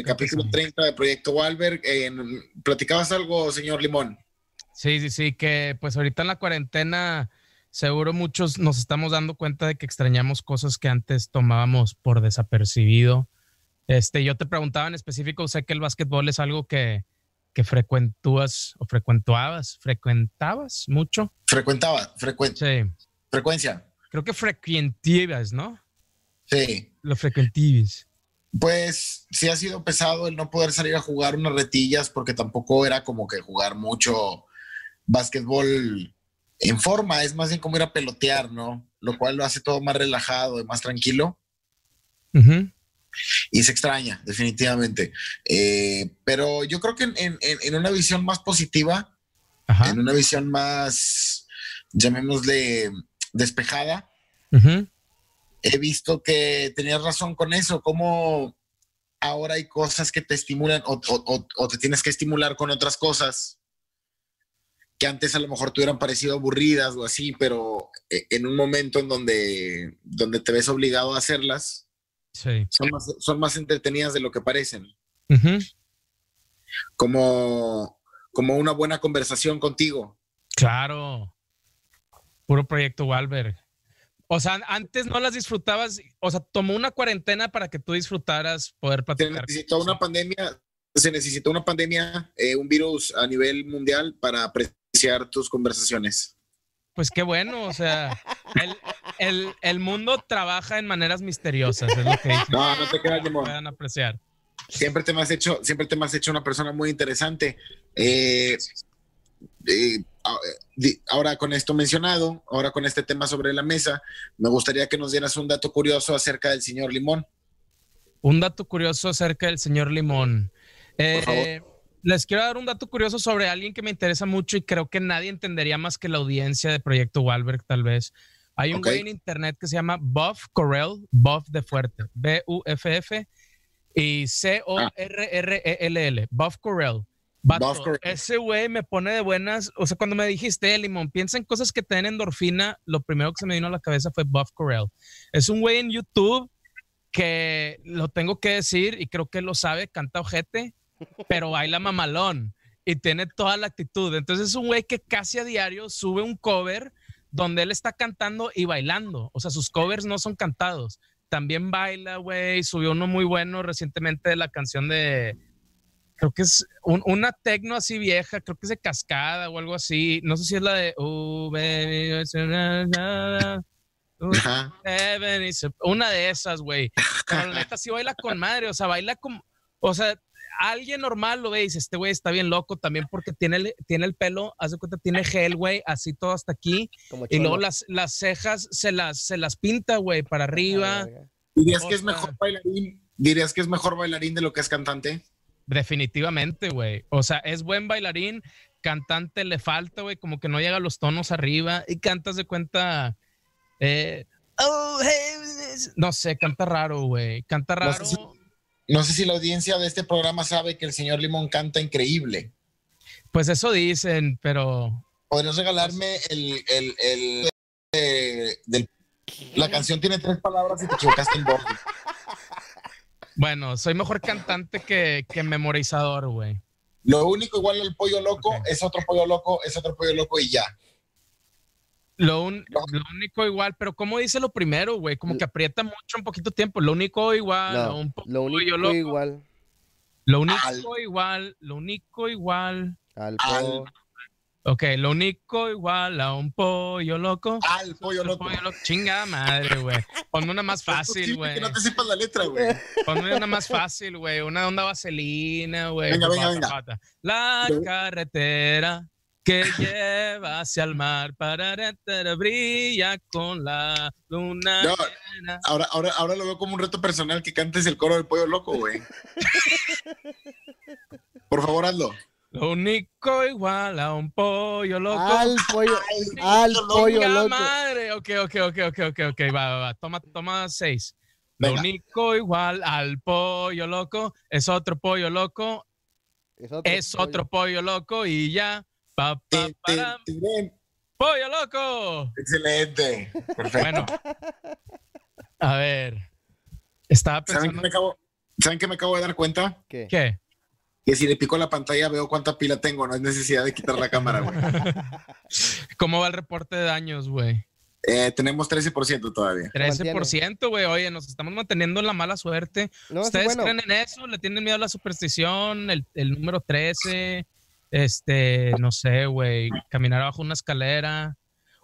el capítulo 30 de Proyecto Walberg. ¿Platicabas algo, señor Limón? Sí, sí, sí, que pues ahorita en la cuarentena seguro muchos nos estamos dando cuenta de que extrañamos cosas que antes tomábamos por desapercibido. Este, yo te preguntaba en específico, sé que el básquetbol es algo que, que frecuentúas o frecuentabas, frecuentabas mucho. Frecuentaba, frecuencia. Sí. Frecuencia. Creo que frecuentivas, ¿no? Sí. Lo frecuentives. Pues sí ha sido pesado el no poder salir a jugar unas retillas porque tampoco era como que jugar mucho básquetbol en forma, es más bien como ir a pelotear, ¿no? Lo cual lo hace todo más relajado y más tranquilo. Y se extraña, definitivamente. Eh, pero yo creo que en, una visión más positiva, en una visión más, llamémosle, despejada, he visto que tenías razón con eso, como ahora hay cosas que te estimulan o te tienes que estimular con otras cosas que antes a lo mejor te hubieran parecido aburridas o así, pero eh, en un momento en donde, donde te ves obligado a hacerlas, son, más, entretenidas de lo que parecen. como, como una buena conversación contigo. Claro. Puro proyecto Walberg. O sea, antes no las disfrutabas, o sea, tomó una cuarentena para que tú disfrutaras poder platicar. Se necesitó una pandemia, se necesitó una pandemia, eh, un virus a nivel mundial para tus conversaciones. Pues qué bueno, o sea, el, mundo trabaja en maneras misteriosas, es lo que No, no te quedas de Puedan apreciar. Siempre te me has hecho, siempre te me has hecho una persona muy interesante. Eh, eh, ahora con esto mencionado, ahora con este tema sobre la mesa, me gustaría que nos dieras un dato curioso acerca del señor Limón. Un dato curioso acerca del señor Limón. Por favor. Eh, les quiero dar un dato curioso sobre alguien que me interesa mucho y creo que nadie entendería más que la audiencia de Proyecto Walberg, tal vez. Hay un güey en internet que se llama Buff Correll, Buff de fuerte, B-U-F-F y C-O-R-R-E-L-L, Buff Correll. Ese güey me pone de buenas. O sea, cuando me dijiste, Limón, piensa en cosas que te den endorfina, lo primero que se me vino a la cabeza fue Buff Correll. Es un güey en YouTube que lo tengo que decir y creo que lo sabe, canta ojete pero baila mamalón y tiene toda la actitud. Entonces es un güey que casi a diario sube un cover donde él está cantando y bailando. O sea, sus covers no son cantados. También baila, güey. Subió uno muy bueno recientemente de la canción de, creo que es una tecno así vieja, creo que es de Cascada o algo así. No sé si es la de... una de esas, güey. Pero la neta sí baila con madre, o sea, baila como... O sea, alguien normal lo ve y dice, este güey está bien loco también porque tiene el, tiene el pelo, haz de cuenta, tiene gel, güey, así todo hasta aquí. y luego las, las cejas se las, se las pinta, güey, para arriba. ¿Dirías que es mejor bailarín? ¿Dirías que es mejor bailarín de lo que es cantante? Definitivamente, güey. O sea, es buen bailarín, cantante le falta, güey, como que no llega a los tonos arriba y cantas de cuenta... Eh, oh, no sé, canta raro, güey. Canta raro. No sé si la audiencia de este programa sabe que el señor Limón canta increíble. Pues eso dicen, pero. ¿Podrías regalarme el, el, eh, la canción tiene tres palabras y te equivocaste en voz. Bueno, soy mejor cantante que, que memorizador, güey. Lo único igual al pollo loco es otro pollo loco, es otro pollo loco y ya. Lo, único igual, pero ¿cómo dice lo primero, güey? Como que aprieta mucho un poquito tiempo. Lo único igual, lo único igual. Lo único igual, lo único igual. Al, pollo. Ok, lo único igual a un pollo loco. Al pollo loco. Chinga madre, güey. Ponme una más fácil, güey. Que no te sepas la letra, güey. Ponme una más fácil, güey. Una onda vaselina, güey. Venga, venga, venga. La carretera que lleva hacia el mar para brilla con la luna. ahora, ahora, ahora lo veo como un reto personal que cantes el coro del pollo loco, güey. Por favor, hazlo. Lo único igual a un pollo loco. Al pollo, al, pollo loco. madre. Ok, ok, ok, ok, ok, ok, va, va, va. Toma, toma seis. Lo único igual al pollo loco es otro pollo loco. Es otro pollo loco y ya ¡Pollo loco! Excelente. Perfecto. Bueno, a ver. Estaba pensando. me acabo, ¿Saben qué me acabo de dar cuenta? ¿Qué? ¿Qué? Que si le pico la pantalla veo cuánta pila tengo, no es necesidad de quitar la cámara, güey. ¿Cómo va el reporte de daños, güey? Eh, tenemos 13% todavía. 13%, güey. Oye, nos estamos manteniendo en la mala suerte. No, sí, ¿Ustedes bueno. creen en eso? ¿Le tienen miedo a la superstición? El, el número 13, este, no sé, güey, caminar bajo una escalera.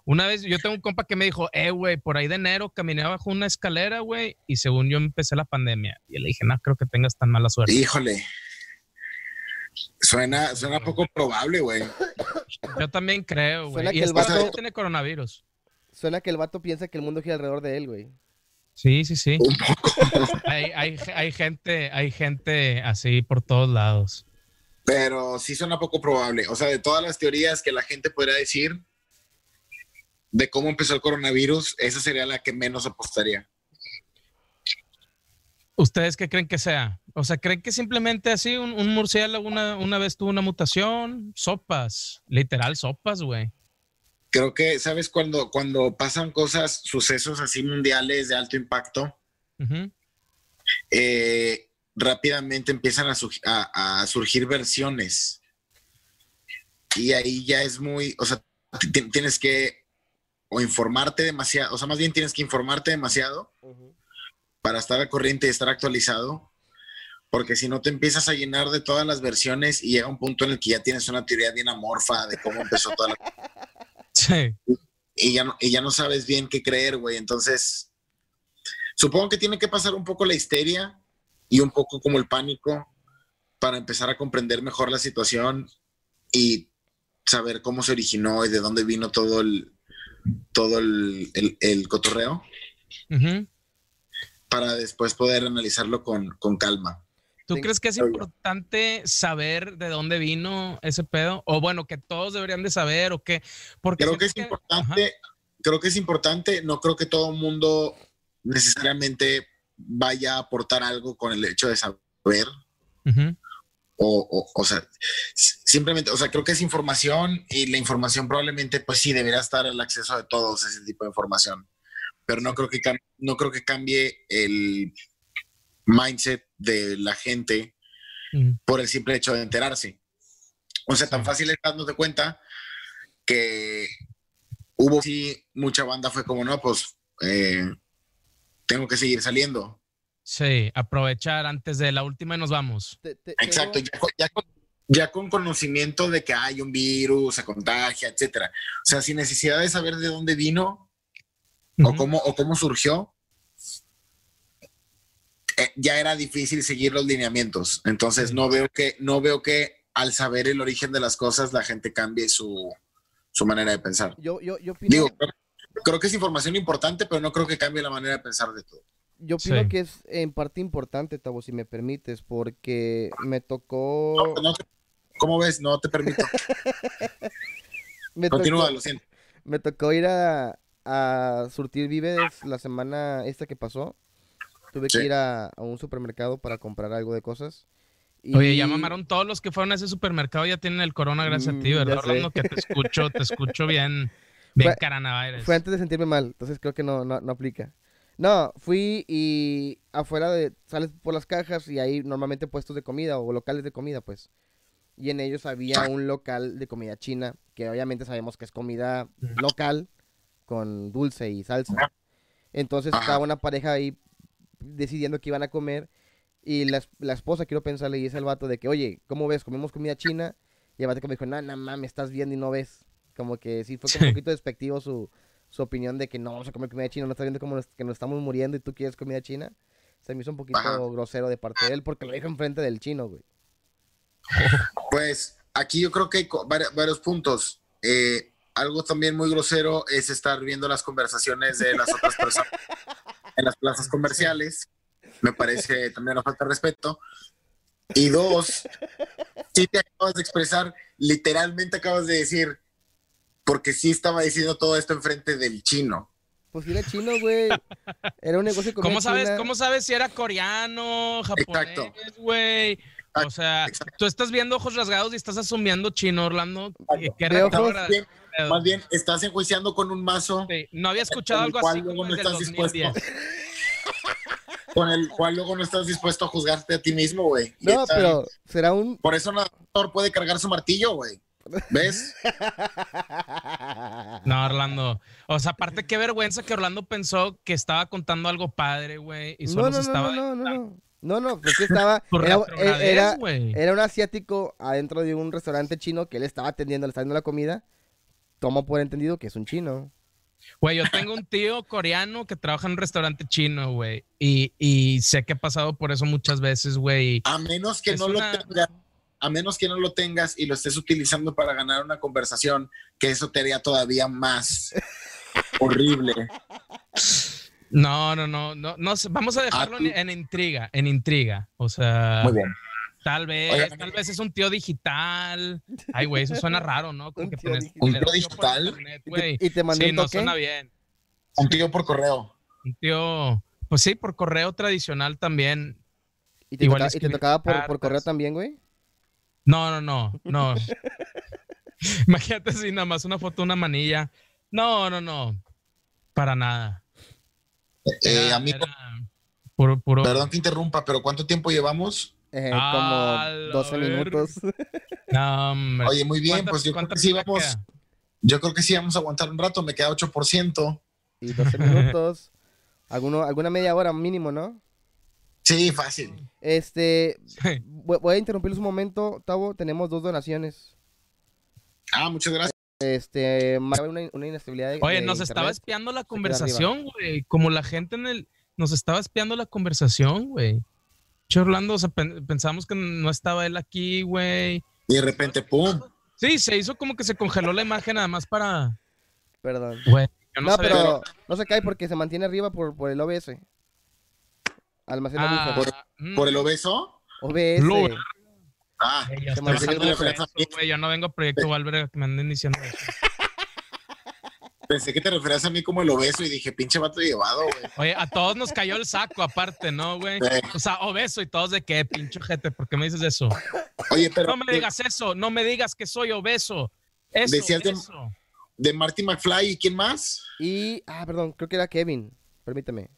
Una vez yo tengo un compa que me dijo, eh, güey, por ahí de enero caminé bajo una escalera, güey, y según yo empecé la pandemia. Y le dije, no creo que tengas tan mala suerte. Híjole. Suena, suena poco probable, güey. Yo también creo, güey. Suena Y que el vato- tiene coronavirus. Suena que el vato piensa que el mundo gira alrededor de él, güey. Sí, sí, sí. Un poco. Hay, hay, hay gente, hay gente así por todos lados. Pero sí suena poco probable. O sea, de todas las teorías que la gente podría decir de cómo empezó el coronavirus, esa sería la que menos apostaría. ¿Ustedes qué creen que sea? O sea, ¿creen que simplemente así un, un murciélago una, una vez tuvo una mutación? Sopas, literal sopas, güey. Creo que, ¿sabes? Cuando, cuando pasan cosas, sucesos así mundiales de alto impacto, eh, rápidamente empiezan a, surg- a- a surgir versiones. Y ahí ya es muy, o sea, ti- tienes que o informarte demasiado, o sea, más bien tienes que informarte demasiado para estar al corriente y estar actualizado, porque si no te empiezas a llenar de todas las versiones y llega un punto en el que ya tienes una teoría bien amorfa de cómo empezó toda la... Sí. y ya no, y ya no sabes bien qué creer, güey. Entonces, supongo que tiene que pasar un poco la histeria y un poco como el pánico para empezar a comprender mejor la situación y saber cómo se originó y de dónde vino todo el todo el, el- el cotorreo Ujú. Para después poder analizarlo con, con calma. ¿Tú Sí, crees que es importante saber de dónde vino ese pedo? O bueno, que todos deberían de saber o qué. Porque Creo que es importante, creo que es importante, no creo que todo el mundo necesariamente vaya a aportar algo con el hecho de saber o, o, o sea, simplemente, o sea, creo que es información y la información probablemente, pues sí, debería estar al acceso de todos ese tipo de información, pero no creo que, cam- no creo que cambie el mindset de la gente Ujú. por el simple hecho de enterarse. O sea, tan fácil es dándote cuenta que hubo sí mucha banda, fue como, no, pues eh, tengo que seguir saliendo. Sí, aprovechar antes de la última y nos vamos. Te- te- Exacto, ya con, ya con- ya con conocimiento de que hay un virus, se contagia, etcétera. O sea, sin necesidad de saber de dónde vino o, cómo, o cómo surgió, eh, ya era difícil seguir los lineamientos. Entonces, Sí. no veo que, no veo que al saber el origen de las cosas, la gente cambie su, su manera de pensar. Yo, yo, yo opino, Digo, creo, creo que es información importante, pero no creo que cambie la manera de pensar de todo. yo opino Sí. que es en parte importante, Tavo, si me permites, porque me tocó... No, no te- ¿Cómo ves? No te permito. me Continúa, tocó- lo siento. Me tocó ir a, a surtir víveres la semana esta que pasó. Tuve Sí. que ir a, a un supermercado para comprar algo de cosas. Oye, ya y- mamaron todos los que fueron a ese supermercado, ya tienen el corona gracias a ti, Mm, ¿verdad. Orlando? Que te escucho, te escucho bien, bien Fue- caranavirus. Fue antes de sentirme mal, entonces creo que no, no, no aplica. No, fui y afuera de, sales por las cajas y hay normalmente puestos de comida o locales de comida, pues. Y en ellos había un local de comida china, que obviamente sabemos que es comida local, con dulce y salsa. Entonces estaba una pareja ahí decidiendo qué iban a comer y la, la esposa, quiero pensar, le dice al vato de que, oye, ¿cómo ves? ¿Comemos comida china? Y el vato me dijo, no, no mames, estás viendo y no ves. Como que sí fue como Sí. un poquito despectivo su, su opinión de que no vamos a comer comida china, no estás viendo cómo nos, que nos estamos muriendo y tú quieres comida china. Se me hizo un poquito Ajá. grosero de parte de él porque lo dijo enfrente del chino, güey. Pues aquí yo creo que hay varios puntos. Eh, algo también muy grosero es estar viendo las conversaciones de las otras personas en las plazas comerciales. Me parece también una falta de respeto. Y dos, sí te acabas de expresar, literalmente acabas de decir, porque sí estaba diciendo todo esto enfrente del chino. Pues era chino, güey. Era un negocio ¿Cómo sabes, china. ¿Cómo sabes si era coreano, japonés, Exacto. güey? O sea, Exacto. tú estás viendo ojos rasgados y estás asumiendo chino, Orlando. que- era- ojos era- Bien, más bien, estás enjuiciando con un mazo Sí, no había escuchado el algo cual así luego como no estás dispuesto. 2010. con el cual luego no estás dispuesto a juzgarte a ti mismo, güey. No, pero será un... Por eso un actor puede cargar su martillo, güey. ¿Ves? No, Orlando. O sea, aparte, qué vergüenza que Orlando pensó que estaba contando algo padre, güey. Y solo no, no, se estaba. No, no, no, no. No, no, pues que estaba. Era, era, era, un asiático adentro de un restaurante chino que él estaba atendiendo, le estaba dando la comida. Tomo por entendido que es un chino. Güey, yo tengo un tío coreano que trabaja en un restaurante chino, güey. Y, y, sé que he pasado por eso muchas veces, güey. A menos que no lo tenga a menos que no lo tengas y lo estés utilizando para ganar una conversación, que eso te haría todavía más horrible. No, no, no, no, no vamos a dejarlo en, intriga, en intriga. O sea, Muy bien. Tal vez, tal vez es un tío digital. Ay, güey, eso suena raro, ¿no? ¿Un, tío digital? ¿Y te mandó sí, no suena bien. Un tío por correo. Un tío, pues sí, por correo tradicional también. ¿Y te, Igual ¿y te tocaba por, por correo también, güey? No, no, no, no. Imagínate si nada más una foto, una manilla. No, no, no. Para nada. Eh, amigo, Perdón que interrumpa, pero ¿cuánto tiempo llevamos? Eh, como 12 minutos. No, hombre. Oye, muy bien, pues yo creo que sí vamos. Yo creo que sí vamos a aguantar un rato, me queda 8%. Y 12 minutos. Alguno, alguna media hora mínimo, ¿no? Sí, fácil. Este, voy a interrumpirles un momento, Tavo. Tenemos dos donaciones. Ah, muchas gracias. Este, una, una inestabilidad. De, Oye, nos estaba espiando la conversación, güey. Como la gente en el. Nos estaba espiando la conversación, güey. Che, Orlando, o sea, pensábamos que no estaba él aquí, güey. Y de repente, ¡pum! Sí, se hizo como que se congeló la imagen nada más para. Perdón. Güey. No, pero no se cae porque se mantiene arriba por, por el OBS. Almacena ah, ¿Por, el obeso? OBS. Ah, yo no vengo a Proyecto Valverde que me anden diciendo eso. Pensé que te referías a mí como el obeso y dije, pinche vato llevado, güey. Oye, a todos nos cayó el saco aparte, ¿no, güey? O sea, obeso y todos de qué, pinche gente, ¿por qué me dices eso? Oye, pero... No me digas eso, no me digas que soy obeso. Eso, Decías eso. De, de Marty McFly y quién más? Y, ah, perdón, creo que era Kevin, permíteme.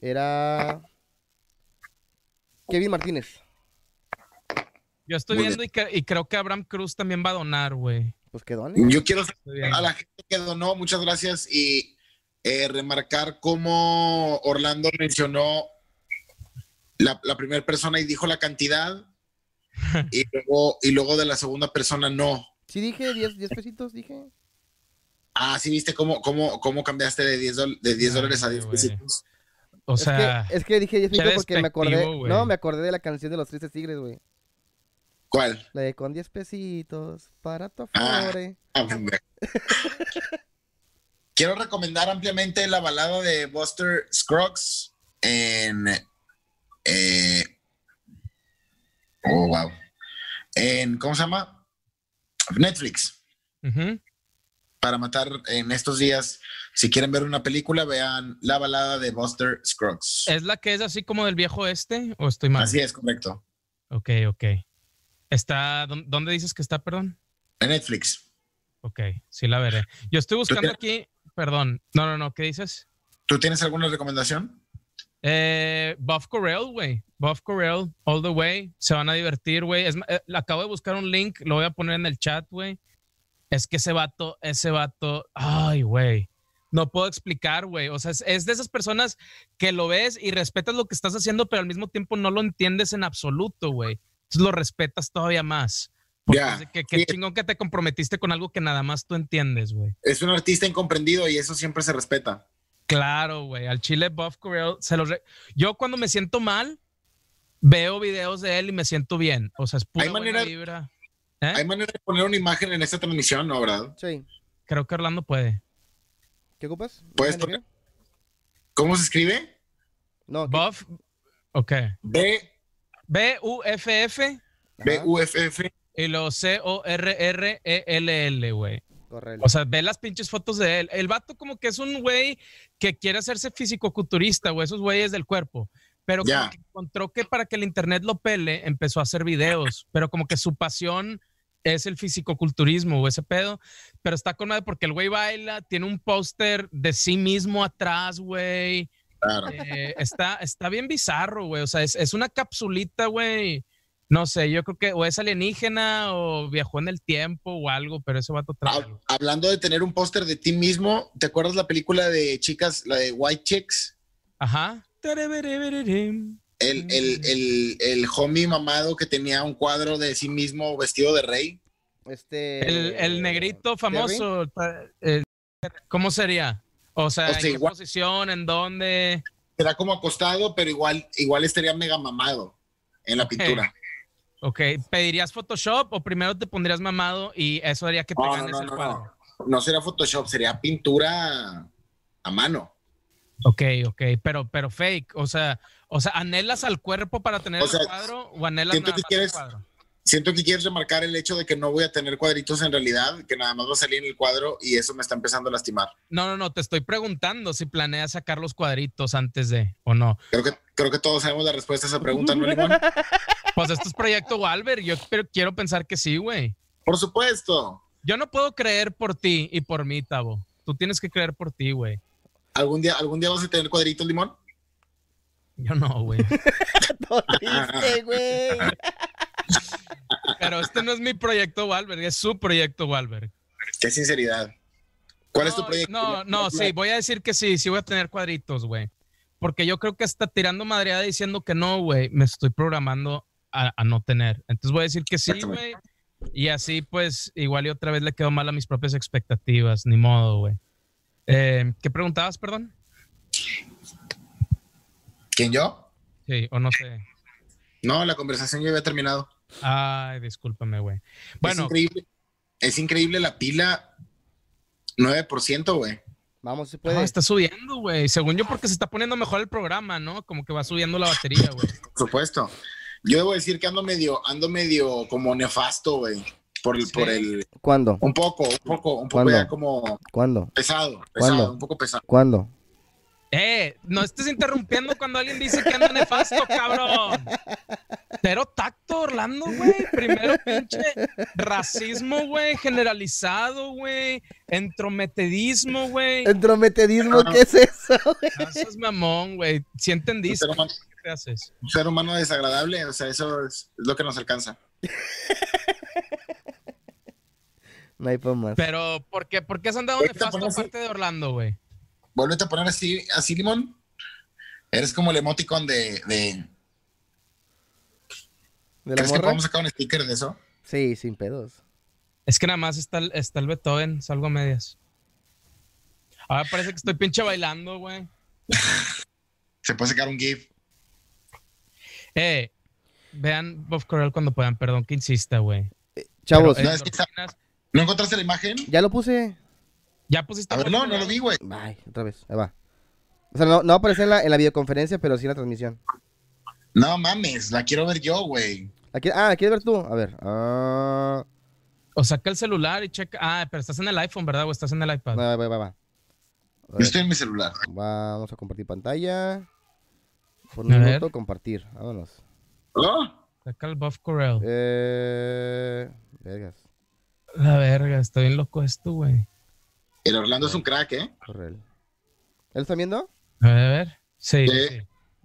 Era Kevin Martínez. Yo estoy viendo y, creo que Abraham Cruz también va a donar, güey. Pues que done. Yo quiero a la gente que donó, muchas gracias y eh, remarcar cómo Orlando mencionó la, primera persona y dijo la cantidad y, luego, y luego de la segunda persona no. Sí, dije 10, 10 pesitos, dije. Ah, sí, viste cómo, cómo, cómo cambiaste de 10, de 10 dólares a 10 pesitos. O sea. Es que, dije 10 porque me acordé. No, me acordé de la canción de los tristes tigres, güey. ¿Cuál? La de con 10 pesitos para tu ah, ah Quiero recomendar ampliamente la balada de Buster Scruggs en. Eh, oh, wow. En, ¿cómo se llama? Netflix. Para matar en estos días si quieren ver una película, vean La balada de Buster Scruggs. ¿Es la que es así como del viejo este o estoy mal? Así es, correcto. Ok, ok. Está, ¿dónde dices que está, perdón? En Netflix. Ok, sí la veré. Yo estoy buscando aquí, perdón, no, no, no, ¿qué dices? ¿Tú tienes alguna recomendación? Eh, Buff Corral, güey. Buff Corral, all the way. Se van a divertir, güey. Eh, acabo de buscar un link, lo voy a poner en el chat, güey. Es que ese vato, ese vato, ay, güey no puedo explicar, güey. O sea, es, de esas personas que lo ves y respetas lo que estás haciendo, pero al mismo tiempo no lo entiendes en absoluto, güey. Entonces lo respetas todavía más. Ya. Qué chingón que te comprometiste con algo que nada más tú entiendes, güey. Es un artista incomprendido y eso siempre se respeta. Claro, güey. Al Chile Buff Corral se lo Yo cuando me siento mal, veo videos de él y me siento bien. O sea, es pura ¿Hay manera, vibra. ¿Eh? Hay manera de poner una imagen en esta transmisión, ¿no, verdad? Sí. Creo que Orlando puede. ¿Qué ocupas? ¿Puedes ¿Cómo se escribe? No. Buff. Ok. B. B-U-F-F. B-U-F-F. Y lo C-O-R-R-E-L-L, güey. Correcto. O sea, ve las pinches fotos de él. El vato como que es un güey que quiere hacerse físico-culturista, güey, esos güeyes del cuerpo. Pero como que encontró que para que el internet lo pele, empezó a hacer videos. Pero como que su pasión es el fisicoculturismo o ese pedo, pero está con madre porque el güey baila, tiene un póster de sí mismo atrás, güey. Eh, está, está bien bizarro, güey. O sea, es, es una capsulita, güey. No sé, yo creo que o es alienígena o viajó en el tiempo o algo, pero eso va a total. Hablando de tener un póster de ti mismo, ¿te acuerdas la película de chicas, la de White Chicks? Ajá. El, el, el, homie mamado que tenía un cuadro de sí mismo vestido de rey. Este. El, negrito famoso. ¿Cómo sería? O sea, ¿en qué posición? ¿En dónde? Será como acostado, pero igual, igual estaría mega mamado en la pintura. Ok, ¿pedirías Photoshop o primero te pondrías mamado y eso haría que te ganes no, el cuadro? No. no sería Photoshop, sería pintura a mano. Ok, ok, pero, pero fake, o sea, o sea, ¿anhelas al cuerpo para tener el cuadro o anhelas nada más el cuadro? Siento que quieres remarcar el hecho de que no voy a tener cuadritos en realidad, que nada más va a salir en el cuadro y eso me está empezando a lastimar. No, no, no, te estoy preguntando si planeas sacar los cuadritos antes de o no. Creo que, creo que todos sabemos la respuesta a esa pregunta, ¿no, Limón? Pues esto es proyecto Walver, yo quiero pensar que sí, güey. Por supuesto. Yo no puedo creer por ti y por mí, Tavo. Tú tienes que creer por ti, güey. ¿Algún día, ¿Algún día vas a tener cuadritos, Limón? Yo no, güey. triste, güey. Pero este no es mi proyecto Walberg, es su proyecto Walberg. Qué sinceridad. ¿Cuál es tu proyecto? No, no, sí, voy a decir que sí, sí voy a tener cuadritos, güey. Porque yo creo que hasta tirando madreada diciendo que no, güey, me estoy programando a, no tener. Entonces voy a decir que sí, güey. Y así, pues, igual y otra vez le quedo mal a mis propias expectativas, ni modo, güey. Eh, ¿Qué preguntabas, perdón? ¿Quién yo? Sí, o no sé. No, la conversación ya había terminado. Ay, discúlpame, güey. Bueno. Es increíble, es increíble la pila 9%, güey. Vamos, se puede. está subiendo, güey. Según yo, porque se está poniendo mejor el programa, ¿no? Como que va subiendo la batería, güey. Por supuesto. Yo debo decir que ando medio, ando medio como nefasto, güey. Por el, por el. ¿Cuándo? Un poco, un poco, un poco ya como. ¿Cuándo? Pesado, pesado, un poco pesado. ¿Cuándo? Eh, no estés interrumpiendo cuando alguien dice que anda nefasto, cabrón. Pero tacto, Orlando, güey. Primero, pinche racismo, güey, generalizado, güey. Entrometedismo, güey. ¿Entrometedismo? ¿Qué es eso, güey? Eso es mamón, güey. Si entendiste. Un ¿Qué haces? Un ser humano desagradable, o sea, eso es, lo que nos alcanza. no hay por más. Pero, ¿por qué, ¿por qué has andado nefasto aparte de Orlando, güey? Vuelve a poner así, así, Limón. Eres como el emoticon de. de... ¿Crees que podemos sacar un sticker de eso? Sí, sin pedos. Es que nada más está el, está el Beethoven, salgo a medias. Ahora parece que estoy pinche bailando, güey. Se puede sacar un GIF. Eh, vean Bob Corral cuando puedan, perdón que insista, güey. Eh, chavos, ¿no encontraste la imagen? Ya lo puse. Ya pusiste. A ver, no, no lo vi, güey. Ay, otra vez, ahí va. O sea, no, no aparece en la, en la videoconferencia, pero sí en la transmisión. No mames, la quiero ver yo, güey. ah, ¿la quieres ver tú? A ver. Uh... O saca el celular y checa. Ah, pero estás en el iPhone, ¿verdad? O estás en el iPad. Va, va, va, va. Yo estoy en mi celular. Vamos a compartir pantalla. Por un minuto, compartir. Vámonos. ¿Hola? Saca el Buff Corel. Eh. Vergas. La verga, está bien loco esto, güey. El Orlando es un crack, ¿eh? Correl. ¿Él está viendo? A ver, a ver. Sí, sí.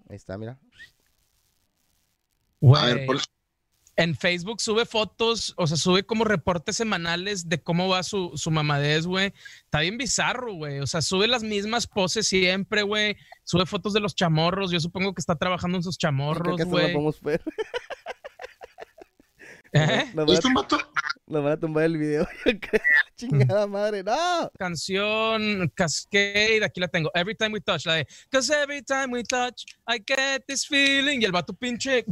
Ahí está, mira. A ver, En Facebook sube fotos, o sea, sube como reportes semanales de cómo va su, su mamadez, güey. Está bien bizarro, güey. O sea, sube las mismas poses siempre, güey. Sube fotos de los chamorros. Yo supongo que está trabajando en sus chamorros, güey. ¿Eh? Nos, van a, tumbar el video. Chingada madre, no. Canción Cascade, aquí la tengo. Every time we touch, la de Cause every time we touch, I get this feeling. Y el vato pinche.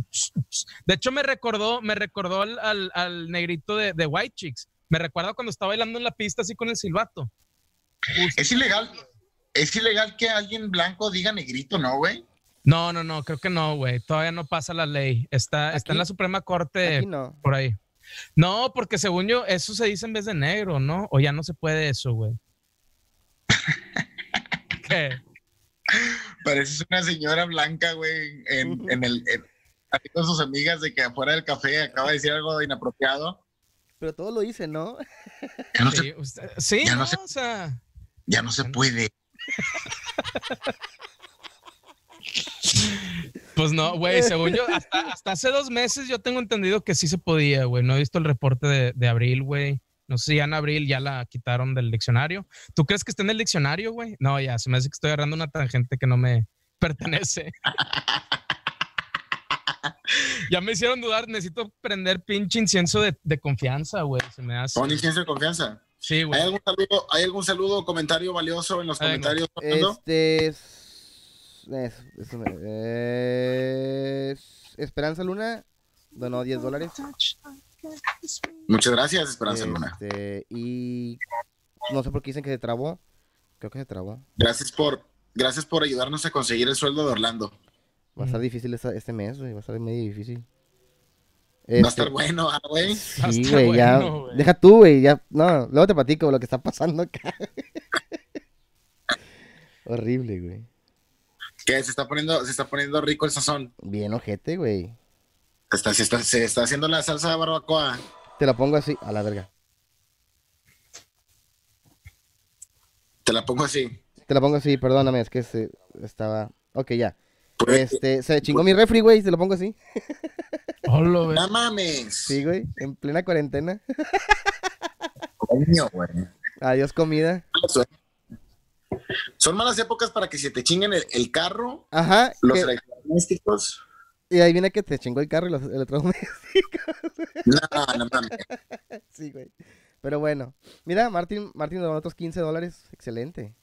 De hecho, me recordó, me recordó al, al, negrito de, de, White Chicks. Me recuerda cuando estaba bailando en la pista así con el silbato. Es ilegal. Es ilegal que alguien blanco diga negrito, ¿no, güey? No, no, no, creo que no, güey. Todavía no pasa la ley. Está, está en la Suprema Corte por ahí. No, porque según yo, eso se dice en vez de negro, ¿no? O ya no se puede eso, güey. ¿Qué? Pareces una señora blanca, güey, en, en el. aquí con sus amigas de que afuera del café acaba de decir algo inapropiado. Pero todo lo dice, ¿no? Ya no sí, se, sí ya no, se, o sea, ya no se puede. Pues no, güey, según yo, hasta, hace dos meses yo tengo entendido que sí se podía, güey. No he visto el reporte de, de abril, güey. No sé si ya en abril ya la quitaron del diccionario. ¿Tú crees que está en el diccionario, güey? No, ya, se me hace que estoy agarrando una tangente que no me pertenece. ya me hicieron dudar, necesito prender pinche incienso de, confianza, güey. Se me hace. ¿Pon incienso de confianza? Sí, güey. ¿Hay algún saludo, ¿hay algún saludo o comentario valioso en los comentarios? Este Esperanza Luna donó 10 dólares. Muchas gracias, Esperanza Luna. Este, y no sé por qué dicen que se trabó. Creo que se trabó. Gracias por, gracias por ayudarnos a conseguir el sueldo de Orlando. Va a estar difícil este mes, güey. Va a estar medio difícil. va a estar bueno, güey. Sí, güey, ya. Deja tú, güey. Ya. No, luego te platico lo que está pasando acá. Horrible, güey. ¿Qué? Se está poniendo, se está poniendo rico el sazón. Bien ojete, güey. Está, se, está, se está haciendo la salsa de barbacoa. Te la pongo así, a la verga. Te la pongo así. Te la pongo así, perdóname, es que se estaba. Ok, ya. Pues, este, se chingó mi refri, güey, te lo pongo así. Hola, no mames. Sí, güey, en plena cuarentena. Coño, güey. Adiós, comida. Son malas épocas para que se te chinguen el, carro. Ajá. Los electrodomésticos. Y ahí viene que te chingó el carro y los electrodomésticos. No, no mames. Sí, güey. Pero bueno. Mira, Martín, Martín donó otros 15 dólares. Excelente.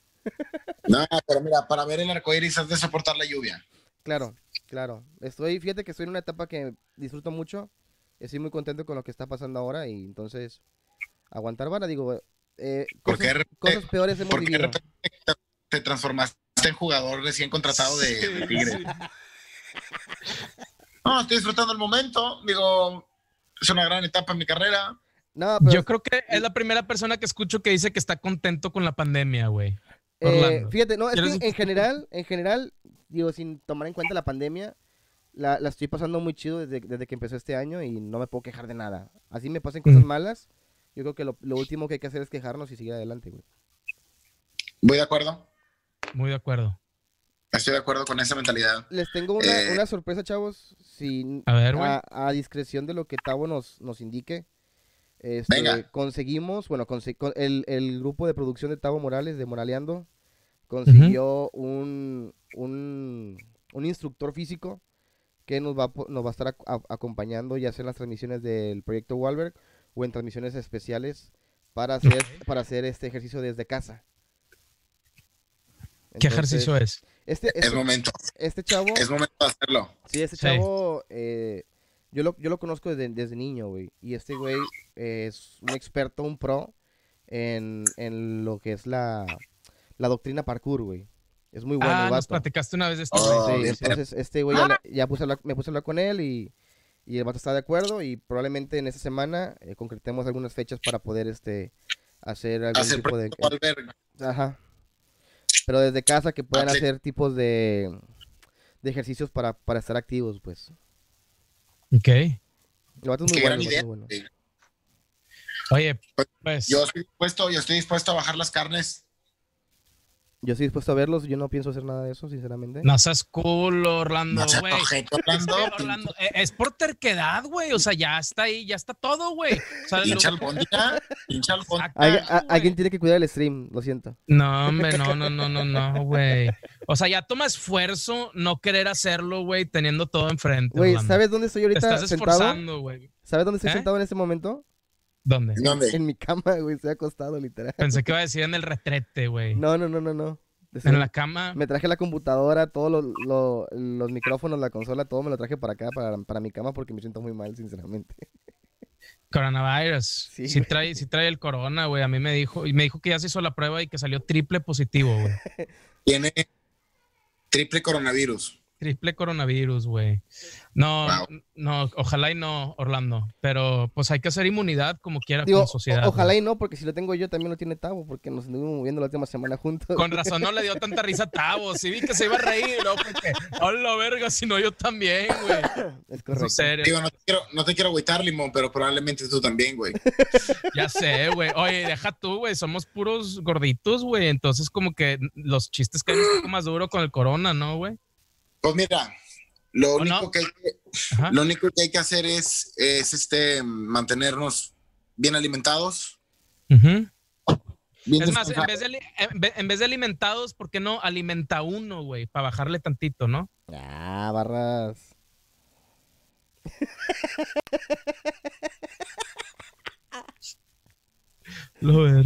No, pero mira, para ver el arco iris has de soportar la lluvia. Claro, claro. Estoy, fíjate que estoy en una etapa que disfruto mucho. Estoy muy contento con lo que está pasando ahora y entonces aguantar vara, digo, eh, cosas, cosas, peores hemos porque vivido. Te, transformaste en jugador recién contratado de, Tigre. No, estoy disfrutando el momento. Digo, es una gran etapa en mi carrera. No, Yo creo que es la primera persona que escucho que dice que está contento con la pandemia, güey. Eh, fíjate, no, es que en general, en general, digo, sin tomar en cuenta la pandemia, la, estoy pasando muy chido desde, que empezó este año y no me puedo quejar de nada. Así me pasen cosas malas, yo creo que lo, último que hay que hacer es quejarnos y seguir adelante, güey. Voy de acuerdo. Muy de acuerdo. Estoy de acuerdo con esa mentalidad. Les tengo una, eh, sorpresa, chavos. Sin, a, ver, a, discreción de lo que Tavo nos, nos indique. Este, Venga. Conseguimos, bueno, el, el, grupo de producción de Tavo Morales, de Moraleando, consiguió un, un, instructor físico que nos va, nos va a estar acompañando ya sea en las transmisiones del proyecto Walberg o en transmisiones especiales para hacer, para hacer este ejercicio desde casa. ¿Qué ejercicio es? Este, es momento. Este chavo. Es momento de hacerlo. Sí, este chavo, eh, yo, lo, yo lo conozco desde, desde niño, güey. Y este güey es un experto, un pro en, en lo que es la, la doctrina parkour, güey. Es muy bueno. Ah, nos platicaste una vez de este güey. sí, entonces este güey ya, ya puse me puse a hablar con él y, y el vato está de acuerdo y probablemente en esta semana eh, concretemos algunas fechas para poder este hacer algún tipo de... Ajá. Pero desde casa que puedan hacer tipos de, de ejercicios para, para estar activos, pues. Ok. El vato es muy bueno, bueno. Oye, pues... Yo estoy dispuesto, yo estoy dispuesto a bajar las carnes yo estoy dispuesto a verlos, yo no pienso hacer nada de eso, sinceramente. No seas cool, Orlando, güey. Orlando. Orlando eh, es por terquedad, güey. O sea, ya está ahí, ya está todo, güey. O sea, pincha pincha Alguien tiene que cuidar el stream, lo siento. No, hombre, no, no, no, no, no, güey. O sea, ya toma esfuerzo no querer hacerlo, güey, teniendo todo enfrente. Güey, ¿sabes dónde estoy ahorita Te estás esforzando, güey. ¿Sabes dónde estoy ¿Eh? sentado en este momento? ¿Dónde? En mi cama, güey, estoy acostado, literal. Pensé que iba a decir en el retrete, güey. No, no, no, no, no. en la cama. Me traje la computadora, todos los micrófonos, la consola, todo me lo traje para acá, para, para mi cama, porque me siento muy mal, sinceramente. Coronavirus. Sí, trae, sí trae el corona, güey. A mí me dijo, y me dijo que ya se hizo la prueba y que salió triple positivo, güey. Tiene triple coronavirus. Triple coronavirus, güey. No, no, ojalá y no, Orlando. Pero pues hay que hacer inmunidad como quiera con la sociedad. ojalá y no, porque si lo tengo yo también lo tiene Tavo, porque nos estuvimos moviendo la última semana juntos. Con razón no le dio tanta risa a Tavo. Sí vi que se iba a reír, ¿no? Porque, hola verga, si no yo también, güey. Es correcto. Digo, no te quiero, no te quiero agüitar, Limón, pero probablemente tú también, güey. Ya sé, güey. Oye, deja tú, güey. Somos puros gorditos, güey. Entonces como que los chistes caen un poco más duro con el corona, ¿no, güey? Pues mira, Lo único, que hay que, lo único que hay que hacer es, es este, mantenernos bien alimentados. es más, en vez, de, en vez, de, alimentados, ¿por qué no alimenta uno, güey? Para bajarle tantito, ¿no? Ah, barras. Lo ver.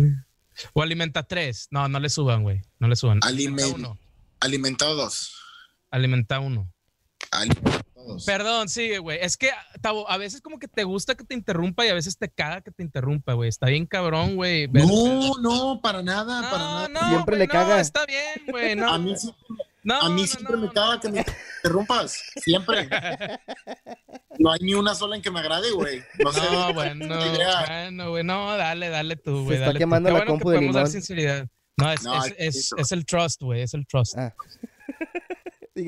O alimenta tres. No, no le suban, güey. No le suban. Alimenta uno. Alimenta uno. Perdón, sigue, güey. Es que, Tavo, a veces como que te gusta que te interrumpa y a veces te caga que te interrumpa, güey. Está bien cabrón, güey. No, no, para nada, para nada. No, siempre le caga. está bien, güey. No. A mí, a mí siempre me caga que me interrumpas. Siempre. No hay ni una sola en que me agrade, güey. No, sé. No, bueno, bueno, güey. No, dale, dale tú, güey. Se está quemando la compu de limón. sinceridad. No, es, es, es, el trust, güey. Es el trust. Ah.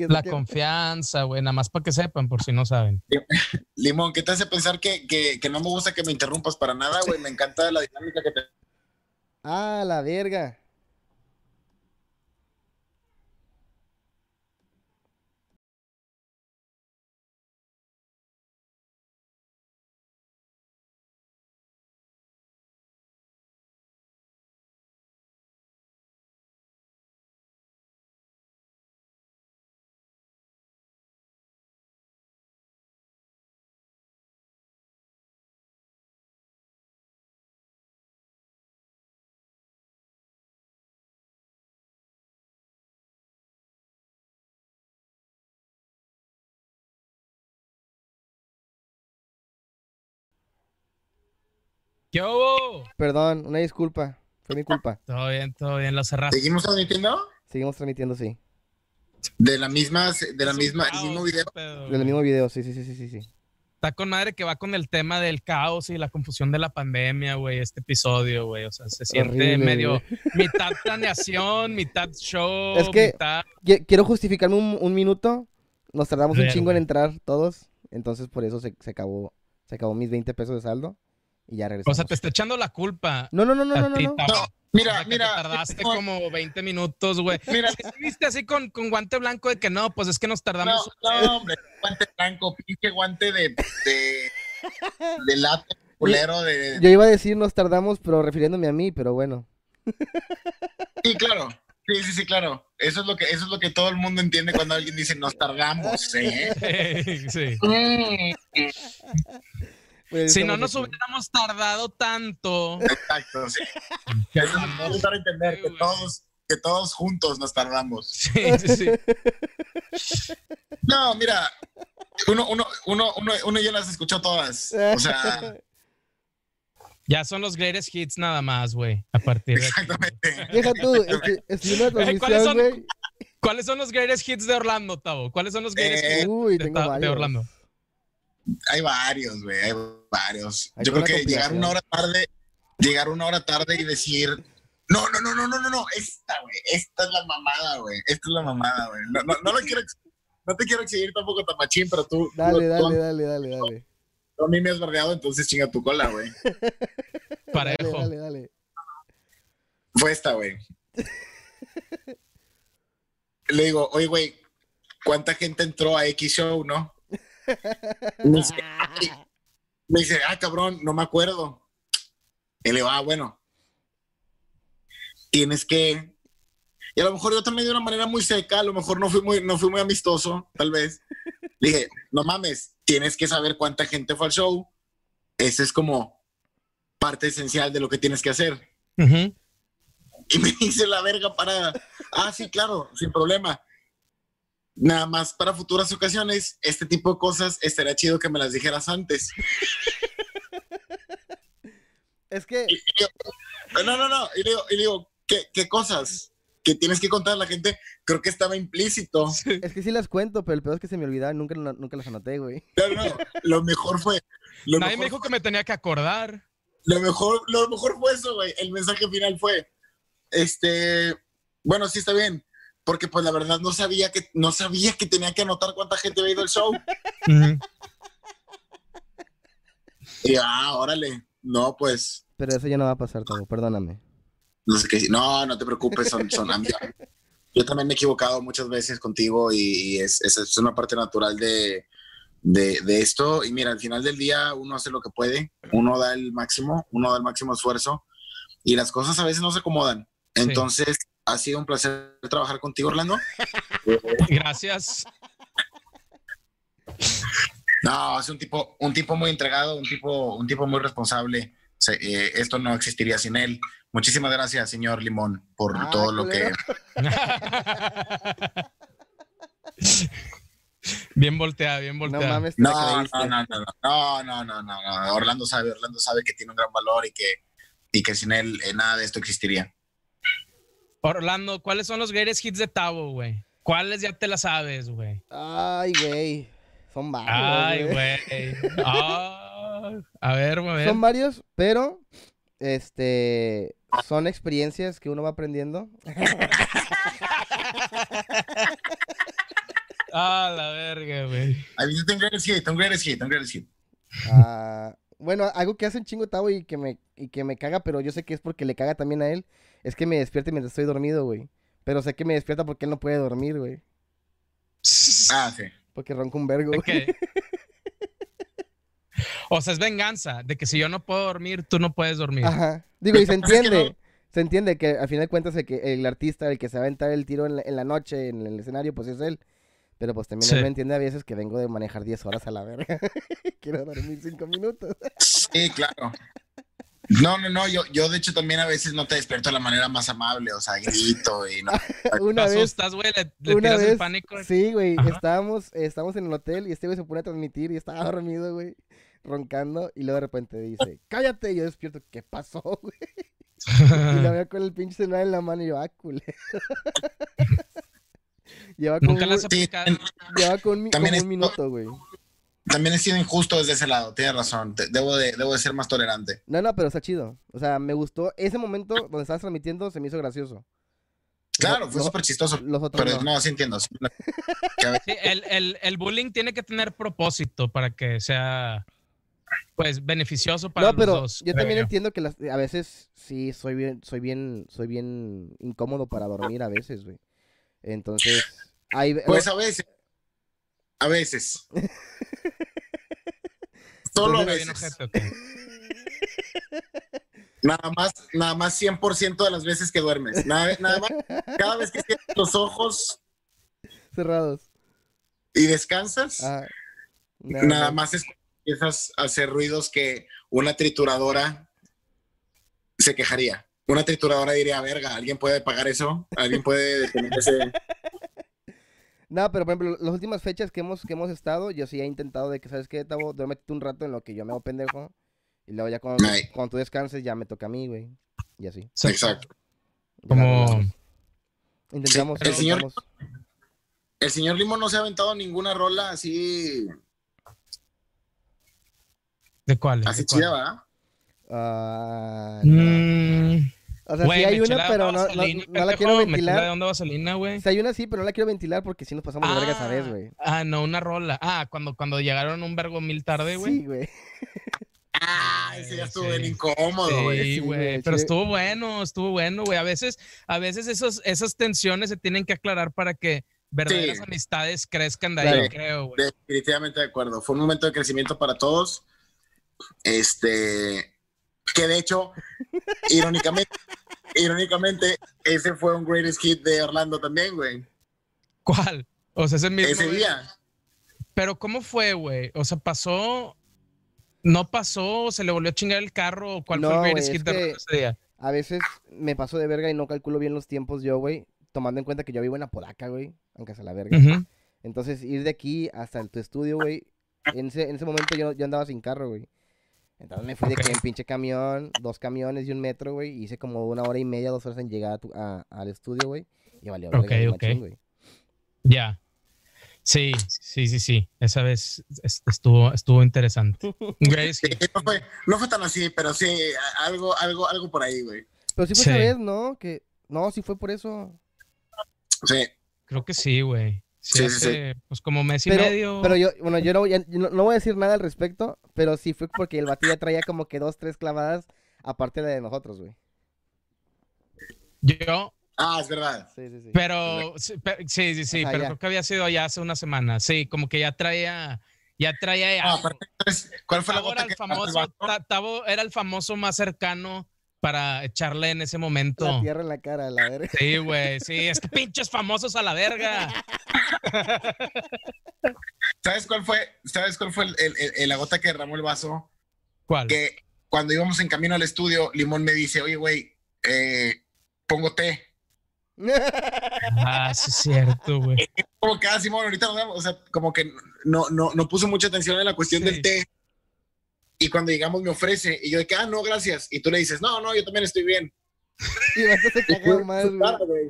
La confianza, güey, nada más para que sepan, por si no saben. Limón, ¿qué te hace pensar que, que, que no me gusta que me interrumpas para nada, güey? Me encanta la dinámica que te... Ah, la verga. ¿Qué hubo? Perdón, una disculpa. Fue mi culpa. Todo bien, todo bien, lo cerraste. ¿Seguimos transmitiendo? Seguimos transmitiendo, sí. De la misma, de la misma, el mismo video. Del mismo video, sí, sí, sí, sí, sí. Está con madre que va con el tema del caos y la confusión de la pandemia, güey, este episodio, güey. O sea, se siente medio mitad planeación, mitad show, es que Quiero justificarme un, minuto. Nos tardamos un chingo en entrar todos. Entonces, por eso se, se acabó, se acabó mis 20 pesos de saldo y ya regresamos. O sea, te está echando la culpa. No, no, no, no, no, no. Mira, mira. tardaste como 20 minutos, güey. Mira. viste así con, con, guante blanco de que no, pues es que nos tardamos. No, no hombre, guante blanco, pinche guante de, de, de late, culero de. Yo iba a decir nos tardamos, pero refiriéndome a mí, pero bueno. Sí, claro. Sí, sí, sí, claro. Eso es lo que, eso es lo que todo el mundo entiende cuando alguien dice nos tardamos, ¿eh? Sí. sí. Pues, si no nos hubiéramos tardado tanto. Exacto, sí. Que entender que todos, que todos juntos nos tardamos. Sí, sí, sí. No, mira, uno, uno, uno, uno, uno ya las escuchó todas. O sea. Ya son los greatest hits nada más, güey. A partir de. Exactamente. Deja tú, es que, una ¿Cuáles son, ¿Cuáles son los greatest hits de Orlando, Tavo? ¿Cuáles son los greatest eh, hits de, de Orlando? Hay varios, güey, hay varios. Yo creo que llegar una hora tarde, llegar una hora tarde y decir, no, no, no, no, no, no, no, esta, güey, esta es la mamada, güey, esta es la mamada, güey. No, no, no, lo quiero, no te quiero exigir tampoco tamachín, pero tú. Dale, dale, dale, dale, dale. Tú a mí me has bardeado, entonces chinga tu cola, güey. Parejo. Dale, dale, dale. Fue esta, güey. Le digo, oye, güey, ¿cuánta gente entró a X Show, no? Me dice, ah, cabrón, no me acuerdo. Y le va, ah, bueno, tienes que. Y a lo mejor yo también de una manera muy seca, a lo mejor no fui muy, no fui muy amistoso, tal vez. Le dije, no mames, tienes que saber cuánta gente fue al show. Ese es como parte esencial de lo que tienes que hacer. Y me dice la verga para, ah, sí, claro, sin problema. Nada más para futuras ocasiones, este tipo de cosas estaría chido que me las dijeras antes. es que. no, no, no. Y le digo, y digo ¿qué, cosas? que tienes que contar a la gente, creo que estaba implícito. Es que sí las cuento, pero el peor es que se me olvidaron, nunca, nunca las anoté, güey. No, no, lo mejor fue... Nadie me dijo que me tenía que acordar. Lo mejor, lo mejor fue eso, güey. El mensaje final fue, este, bueno, sí está bien, porque pues la verdad no sabía que, no sabía que tenía que anotar cuánta gente había ido al show. y ah, órale, no, pues. Pero eso ya no va a pasar, todo, perdóname. No sé qué, no, no te preocupes, son, son yo también me he equivocado muchas veces contigo y, es, es, una parte natural de, de, esto. Y mira, al final del día uno hace lo que puede, uno da el máximo, uno da el máximo esfuerzo y las cosas a veces no se acomodan. Entonces, ha sido un placer trabajar contigo, Orlando. Gracias. No, es un tipo, un tipo muy entregado, un tipo, un tipo muy responsable. Eh, esto no existiría sin él. Muchísimas gracias, señor Limón, por ah, todo lo que. bien volteada, bien volteada. No, mames, no, no, no, no, no, no, no, no, Orlando sabe, Orlando sabe que tiene un gran valor y que, y que sin él eh, nada de esto existiría. Orlando, ¿cuáles son los greatest hits de Tavo, güey? ¿Cuáles ya te las sabes, güey? Ay, güey. Son varios. Ay, güey. Ah, a ver, a ver. Son varios, pero este son experiencias que uno va aprendiendo. ah, la verga, güey. A mí un greatest hit, un greatest hit, un greatest hit. Ah, bueno, algo que hace un chingo Tavo y que me y que me caga, pero yo sé que es porque le caga también a él, es que me despierte mientras estoy dormido, güey. Pero sé que me despierta porque él no puede dormir, güey. Ah, sí. Porque ronca un vergo. o sea, es venganza de que si yo no puedo dormir, tú no puedes dormir. Ajá. Digo, y se entiende. Se entiende que al final de cuentas el, que el artista, el que se va a aventar el tiro en la, noche, en el escenario, pues es él. Pero pues también él me entiende a veces que vengo de manejar 10 horas a la verga. Quiero dormir 5 minutos. sí, claro. No, no, no, yo, yo de hecho también a veces no te despierto de la manera más amable, o sea, grito y no. una vez, asustas, güey, le, tiras el pánico. Sí, güey, estábamos, estábamos en el hotel y este güey se pone a transmitir y estaba dormido, güey, roncando y luego de repente dice, cállate, y yo despierto, ¿qué pasó, güey? y la veo con el pinche celular en la mano y yo, ah, culé. Lleva con, Nunca las Lleva con, un minuto, güey. También he sido injusto desde ese lado, tienes razón. Debo de, debo de ser más tolerante. No, no, pero está chido. O sea, me gustó. Ese momento donde estabas transmitiendo se me hizo gracioso. Claro, fue súper chistoso. pero no, sí entiendo. el, el, bullying tiene que tener propósito para que sea pues beneficioso para no, pero Yo también entiendo que a veces sí soy bien, soy bien, soy bien incómodo para dormir a veces, güey. Entonces, hay... Pues a veces. A veces. Solo a veces. Nada más, nada más 100% de las veces que duermes. Nada, nada más, cada vez que tienes los ojos cerrados y descansas, ah, nada, más empiezas a hacer ruidos que una trituradora se quejaría. Una trituradora diría, verga, ¿alguien puede pagar eso? ¿Alguien puede detener ese, no, pero por ejemplo, las últimas fechas que hemos, que hemos estado, yo sí he intentado de que, ¿sabes qué, Tavo? Duérmete un rato en lo que yo me hago pendejo. Y luego ya cuando, cuando tú descanses, ya me toca a mí, güey. Y así. Exacto. Como... Intentamos. el, señor, el señor Limo no se ha aventado ninguna rola así. ¿De cuál? Así chida, ¿verdad? Ah, no. O sea, sí hay una, pero no, no, la quiero ventilar. ¿De dónde vaselina, güey? Si hay una sí, pero no la quiero ventilar porque si nos pasamos de verga esa vez, güey. Ah, no, una rola. Ah, cuando, cuando llegaron un vergo mil tarde, güey. Sí, güey. Ah, ese ya estuvo bien incómodo, güey. Sí, güey. pero estuvo bueno, estuvo bueno, güey. A veces, a veces esos, esas tensiones se tienen que aclarar para que verdaderas amistades crezcan de ahí, creo, güey. Definitivamente de acuerdo. Fue un momento de crecimiento para todos. Este, que de hecho, irónicamente, irónicamente, ese fue un greatest hit de Orlando también, güey. ¿Cuál? O sea, ese mismo. Ese día. Pero ¿cómo fue, güey? O sea, pasó. ¿No pasó? ¿Se le volvió a chingar el carro? ¿Cuál fue el greatest hit de ese día? A veces me paso de verga y no calculo bien los tiempos yo, güey. Tomando en cuenta que yo vivo en Apodaca, güey. Aunque sea la verga. Entonces, ir de aquí hasta tu estudio, güey. En ese, en ese momento yo, yo andaba sin carro, güey. Entonces me fui de que en pinche camión, dos camiones y un metro, güey. Hice como una hora y media, dos horas en llegar a al estudio, güey. Y valió Ok, ok. Ya. Sí, sí, sí, sí. Esa vez estuvo, estuvo interesante. no, fue, no fue tan así, pero sí, algo, algo, algo por ahí, güey. Pero sí fue esa vez, ¿no? Que, no, sí fue por eso. Sí. Creo que sí, güey. Sí, sí, Pues como mes y medio. Pero yo, bueno, yo no, no, voy a decir nada al respecto, pero sí fue porque el batilla traía como que dos, tres clavadas, aparte de nosotros, güey. Yo, Ah, es verdad. Sí, sí, sí. Pero, sí, sí, sí, pero creo que había sido ya hace una semana. Sí, como que ya traía, ya traía. Ah, ¿Cuál fue la gota que famoso, Tavo era el famoso más cercano para echarle en ese momento. La tierra en la cara, la verga. Sí, güey, sí, es que pinches famosos a la verga. ¿Sabes cuál fue? ¿Sabes cuál fue el, la gota que derramó el vaso? ¿Cuál? Que cuando íbamos en camino al estudio, Limón me dice, oye, güey, eh, pongo té. Ah, sí es cierto, güey. Como que, ah, Simón, ahorita nos vemos, o sea, como que no, no, no puso mucha atención en la cuestión del té. Y cuando llegamos me ofrece, y yo de que, ah, no, gracias. Y tú le dices, no, no, yo también estoy bien. Y vas a cagar más, güey.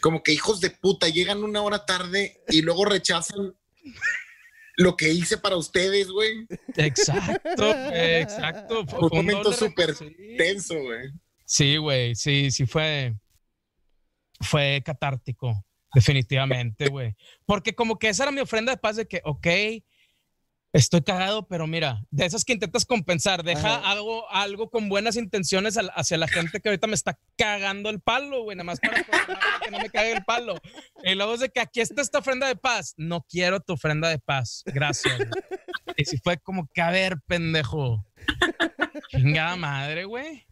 Como que hijos de puta, llegan una hora tarde y luego rechazan lo que hice para ustedes, güey. Exacto, exacto. Fue un momento súper tenso, güey. Sí, güey, sí, sí fue, fue catártico, definitivamente, güey. Porque como que esa era mi ofrenda de paz de que, ok, Estoy cagado, pero mira, de esas que intentas compensar, deja algo, algo con buenas intenciones hacia la gente que ahorita me está cagando el palo, güey, nada más para que no me cague el palo. Y luego es de que aquí está esta ofrenda de paz. No quiero tu ofrenda de paz, gracias. Y si fue como que, a ver, pendejo. Chingada madre, güey.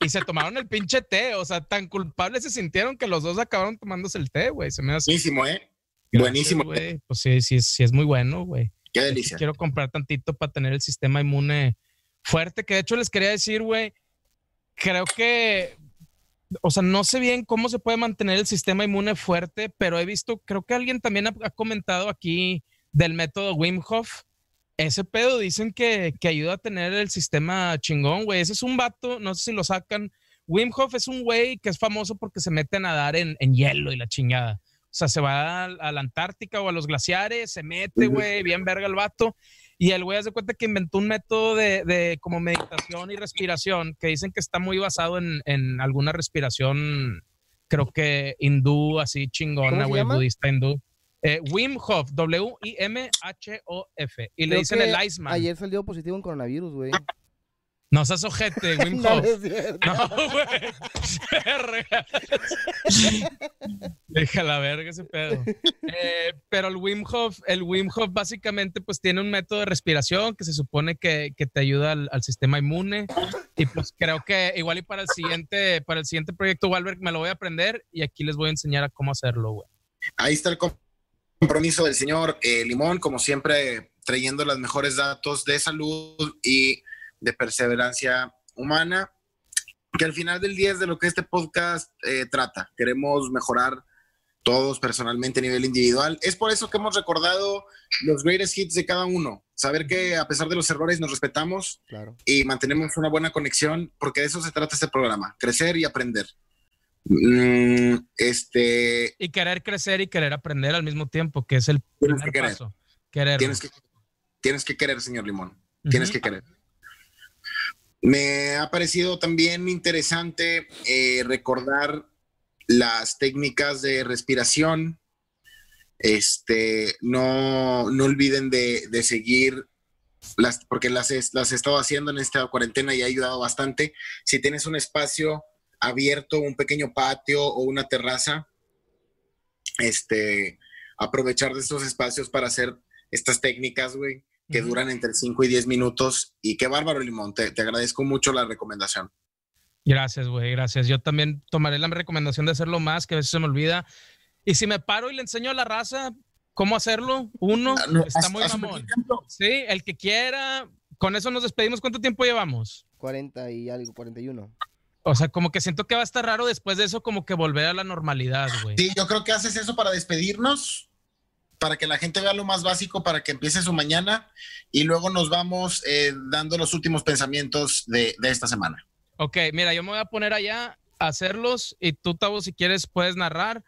Y se tomaron el pinche té, o sea, tan culpables se sintieron que los dos acabaron tomándose el té, güey. Se me hace... Buenísimo, ¿eh? Buenísimo. Güey. Pues sí, sí, sí es muy bueno, güey. Qué delicia. Quiero comprar tantito para tener el sistema inmune fuerte, que de hecho les quería decir, güey, creo que, o sea, no sé bien cómo se puede mantener el sistema inmune fuerte, pero he visto, creo que alguien también ha, comentado aquí del método Wim Hof. Ese pedo dicen que, ayuda a tener el sistema chingón, güey. Ese es un vato, no sé si lo sacan. Wim Hof es un güey que es famoso porque se mete a nadar en, en hielo y la chingada. O sea, se va a, la Antártica o a los glaciares, se mete, güey, bien verga el vato. Y el güey hace cuenta que inventó un método de, como meditación y respiración que dicen que está muy basado en, alguna respiración, creo que hindú, así chingona, güey, budista hindú. Eh, Wim Hof, W-I-M-H-O-F. Y le dicen el Iceman. Ayer salió positivo en coronavirus, güey. No seas ojete, Wim Hof. No, güey. Deja la verga ese pedo. Eh, pero el Wim Hof, el Wim Hof básicamente pues tiene un método de respiración que se supone que, que te ayuda al, sistema inmune. Y pues creo que igual y para el siguiente, para el siguiente proyecto Walberg me lo voy a aprender y aquí les voy a enseñar a cómo hacerlo, güey. Ahí está el compromiso del señor eh, Limón, como siempre, trayendo los mejores datos de salud y de perseverancia humana, que al final del día es de lo que este podcast eh, trata. Queremos mejorar todos personalmente a nivel individual. Es por eso que hemos recordado los greatest hits de cada uno. Saber que a pesar de los errores nos respetamos y mantenemos una buena conexión, porque de eso se trata este programa, crecer y aprender. Mm, este... Y querer crecer y querer aprender al mismo tiempo, que es el primer paso. Querer. Tienes que, tienes que querer, señor Limón. Tienes que querer. Me ha parecido también interesante eh, recordar las técnicas de respiración. Este, no, no olviden de, seguir las, porque las, las he estado haciendo en esta cuarentena y ha ayudado bastante. Si tienes un espacio abierto, un pequeño patio o una terraza, este, aprovechar de estos espacios para hacer estas técnicas, güey que duran entre 5 y 10 minutos. Y qué bárbaro, Limón. Te, agradezco mucho la recomendación. Gracias, güey, gracias. Yo también tomaré la recomendación de hacerlo más, que a veces se me olvida. Y si me paro y le enseño a la raza cómo hacerlo, uno, ah, está muy mamón. Sí, el que quiera. Con eso nos despedimos. ¿Cuánto tiempo llevamos? 40 y algo, 41. O sea, como que siento que va a estar raro después de eso, como que volver a la normalidad, güey. Sí, yo creo que haces eso para despedirnos para que la gente vea lo más básico para que empiece su mañana y luego nos vamos eh, dando los últimos pensamientos de, esta semana. Ok, mira, yo me voy a poner allá a hacerlos y tú, Tavo, si quieres, puedes narrar.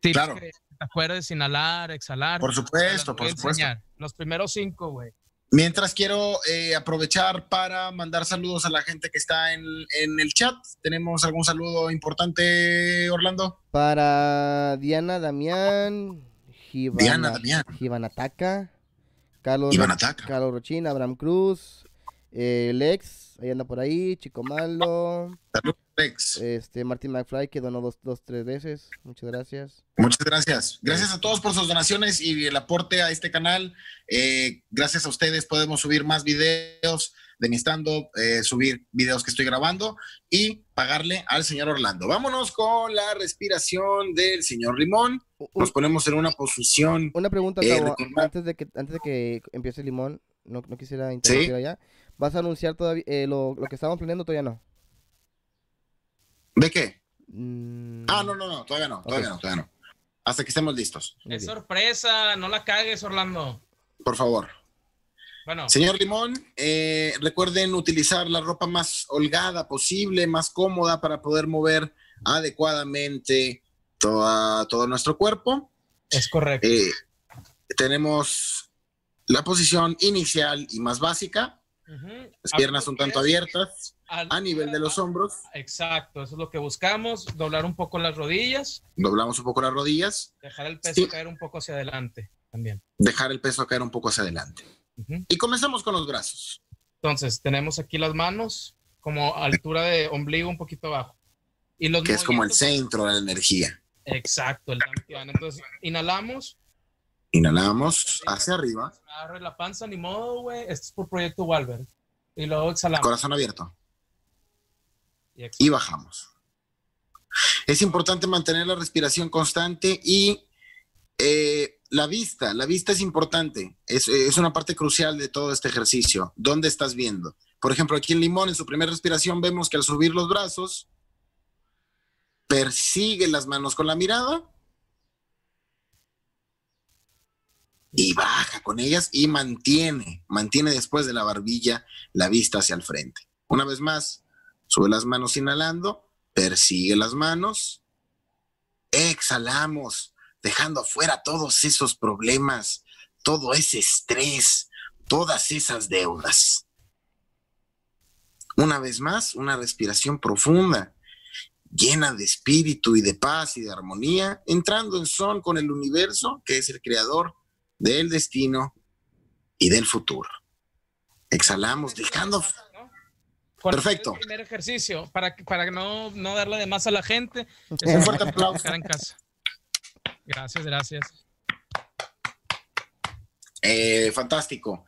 claro. te acuerdes, inhalar, exhalar. Por supuesto, por supuesto. Los primeros cinco, güey. Mientras quiero eh, aprovechar para mandar saludos a la gente que está en, en, el chat. ¿Tenemos algún saludo importante, Orlando? Para Diana Damián, Diana, Damián. Ataca. Carlos, Carlos Rochín, Abraham Cruz, eh, Lex, ahí anda por ahí, Chico Malo. Este, Martin McFly que donó dos, dos, tres veces. Muchas gracias. Muchas gracias. Gracias a todos por sus donaciones y el aporte a este canal. Eh, gracias a ustedes podemos subir más videos de mi stand-up, eh, subir videos que estoy grabando y pagarle al señor Orlando. Vámonos con la respiración del señor Limón. Nos ponemos en una posición. Una pregunta, eh, antes, de que, antes de que empiece Limón, no, no quisiera interrumpir allá. ¿Vas a anunciar todavía lo, lo que estábamos planeando? Todavía no. ¿De qué? Mm. Ah, no, no, no, todavía no, todavía no, todavía no. Hasta que estemos listos. Es sorpresa, no la cagues, Orlando. Por favor. Bueno. Señor Limón, eh, recuerden utilizar la ropa más holgada posible, más cómoda para poder mover adecuadamente todo nuestro cuerpo. Es correcto. Eh, tenemos la posición inicial y más básica. Las piernas un tanto abiertas a nivel de los hombros. Exacto, eso es lo que buscamos, doblar un poco las rodillas. Doblamos un poco las rodillas. Dejar el peso caer un poco hacia adelante también. Dejar el peso caer un poco hacia adelante. Y comenzamos con los brazos. Entonces, tenemos aquí las manos como altura de ombligo un poquito abajo. Y los que es como el centro de la energía. Exacto, el Entonces, inhalamos. Inhalamos hacia arriba. Agarre la panza, ni modo, güey. Esto es por Proyecto Walver. Y luego exhalamos. Corazón abierto y bajamos. Es importante mantener la respiración constante y eh, la vista, la vista es importante, es, es, una parte crucial de todo este ejercicio. ¿Dónde estás viendo? Por ejemplo, aquí en Limón, en su primera respiración, vemos que al subir los brazos, persigue las manos con la mirada y baja con ellas y mantiene, mantiene después de la barbilla la vista hacia el frente. Una vez más, Sube las manos inhalando, persigue las manos, exhalamos, dejando afuera todos esos problemas, todo ese estrés, todas esas deudas. Una vez más, una respiración profunda, llena de espíritu y de paz y de armonía, entrando en son con el universo, que es el creador del destino y del futuro. Exhalamos, dejando Perfecto. El primer ejercicio, para, para no, no darle de más a la gente. Es un fuerte aplauso. En casa. Gracias, gracias. Eh, fantástico.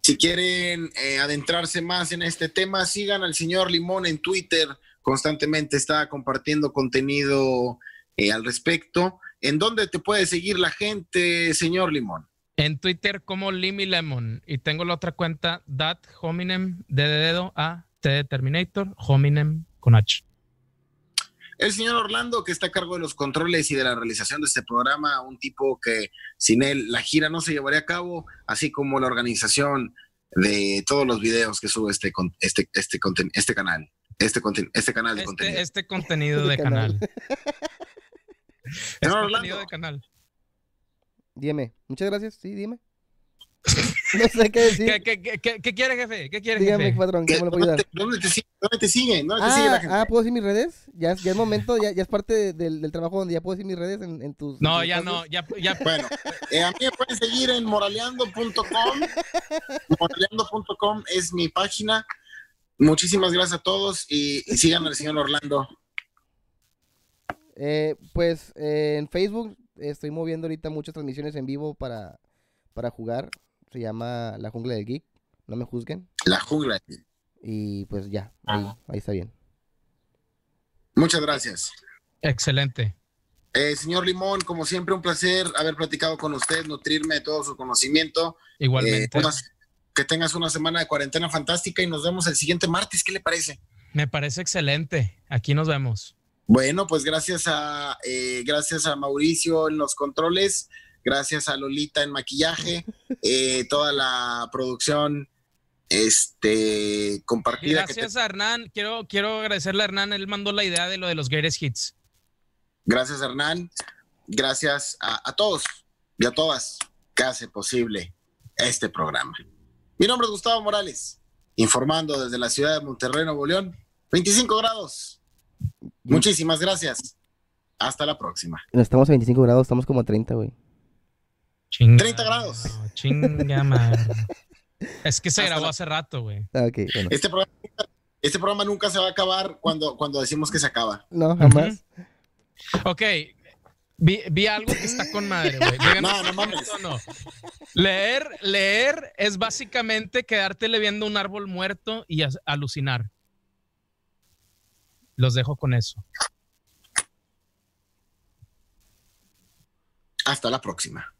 Si quieren eh, adentrarse más en este tema, sigan al señor Limón en Twitter. Constantemente está compartiendo contenido eh, al respecto. ¿En dónde te puede seguir la gente, señor Limón? En Twitter como Limi Lemon. Y tengo la otra cuenta, dat hominem, de dedo a T de Terminator, hominem con H. El señor Orlando, que está a cargo de los controles y de la realización de este programa, un tipo que sin él la gira no se llevaría a cabo, así como la organización de todos los videos que sube este, este, este, este canal. Este, este canal de este, contenido. Este contenido de canal. este contenido de canal. Dime. Muchas gracias. Sí, dime. no sé qué decir. ¿Qué, qué, qué, qué quiere, jefe? ¿Qué quiere, Dígame, jefe? patrón, ¿cómo lo puedo ayudar? ¿Dónde te, ¿Dónde te siguen? ¿Dónde ah, te sigue la gente? Ah, ¿puedo decir mis redes? Ya, ya es momento, ya, ya es parte del, del, trabajo donde ya puedo decir mis redes en, en tus... No, en ya no, ya, ya... Bueno, eh, a mí me pueden seguir en moraleando.com. moraleando.com es mi página. Muchísimas gracias a todos y, y sigan al señor Orlando. Eh, pues eh, en Facebook estoy moviendo ahorita muchas transmisiones en vivo para, para jugar. Se llama La Jungla del Geek. No me juzguen. La Jungla del Geek. Y pues ya, ahí, ahí está bien. Muchas gracias. Excelente. Eh, señor Limón, como siempre, un placer haber platicado con usted, nutrirme de todo su conocimiento. Igualmente. Eh, que tengas una semana de cuarentena fantástica y nos vemos el siguiente martes. ¿Qué le parece? Me parece excelente. Aquí nos vemos. Bueno, pues gracias a, eh, gracias a Mauricio en los controles, gracias a Lolita en maquillaje, eh, toda la producción este, compartida. Gracias a Hernán, quiero, quiero agradecerle a Hernán, él mandó la idea de lo de los Greatest Hits. Gracias Hernán, gracias a, a todos y a todas que hace posible este programa. Mi nombre es Gustavo Morales, informando desde la ciudad de Monterrey, Nuevo León, 25 grados. Muchísimas gracias. Hasta la próxima. No estamos a 25 grados, estamos como a 30, güey. 30 grados. Chinga, Es que se grabó hace rato, güey. Ah, Este programa Este programa nunca se va a acabar cuando, cuando decimos que se acaba. No, jamás. Ok, Vi, algo que está con madre, güey. No, no mames. No. Leer, leer es básicamente quedártele viendo un árbol muerto y alucinar. Los dejo con eso. Hasta la próxima.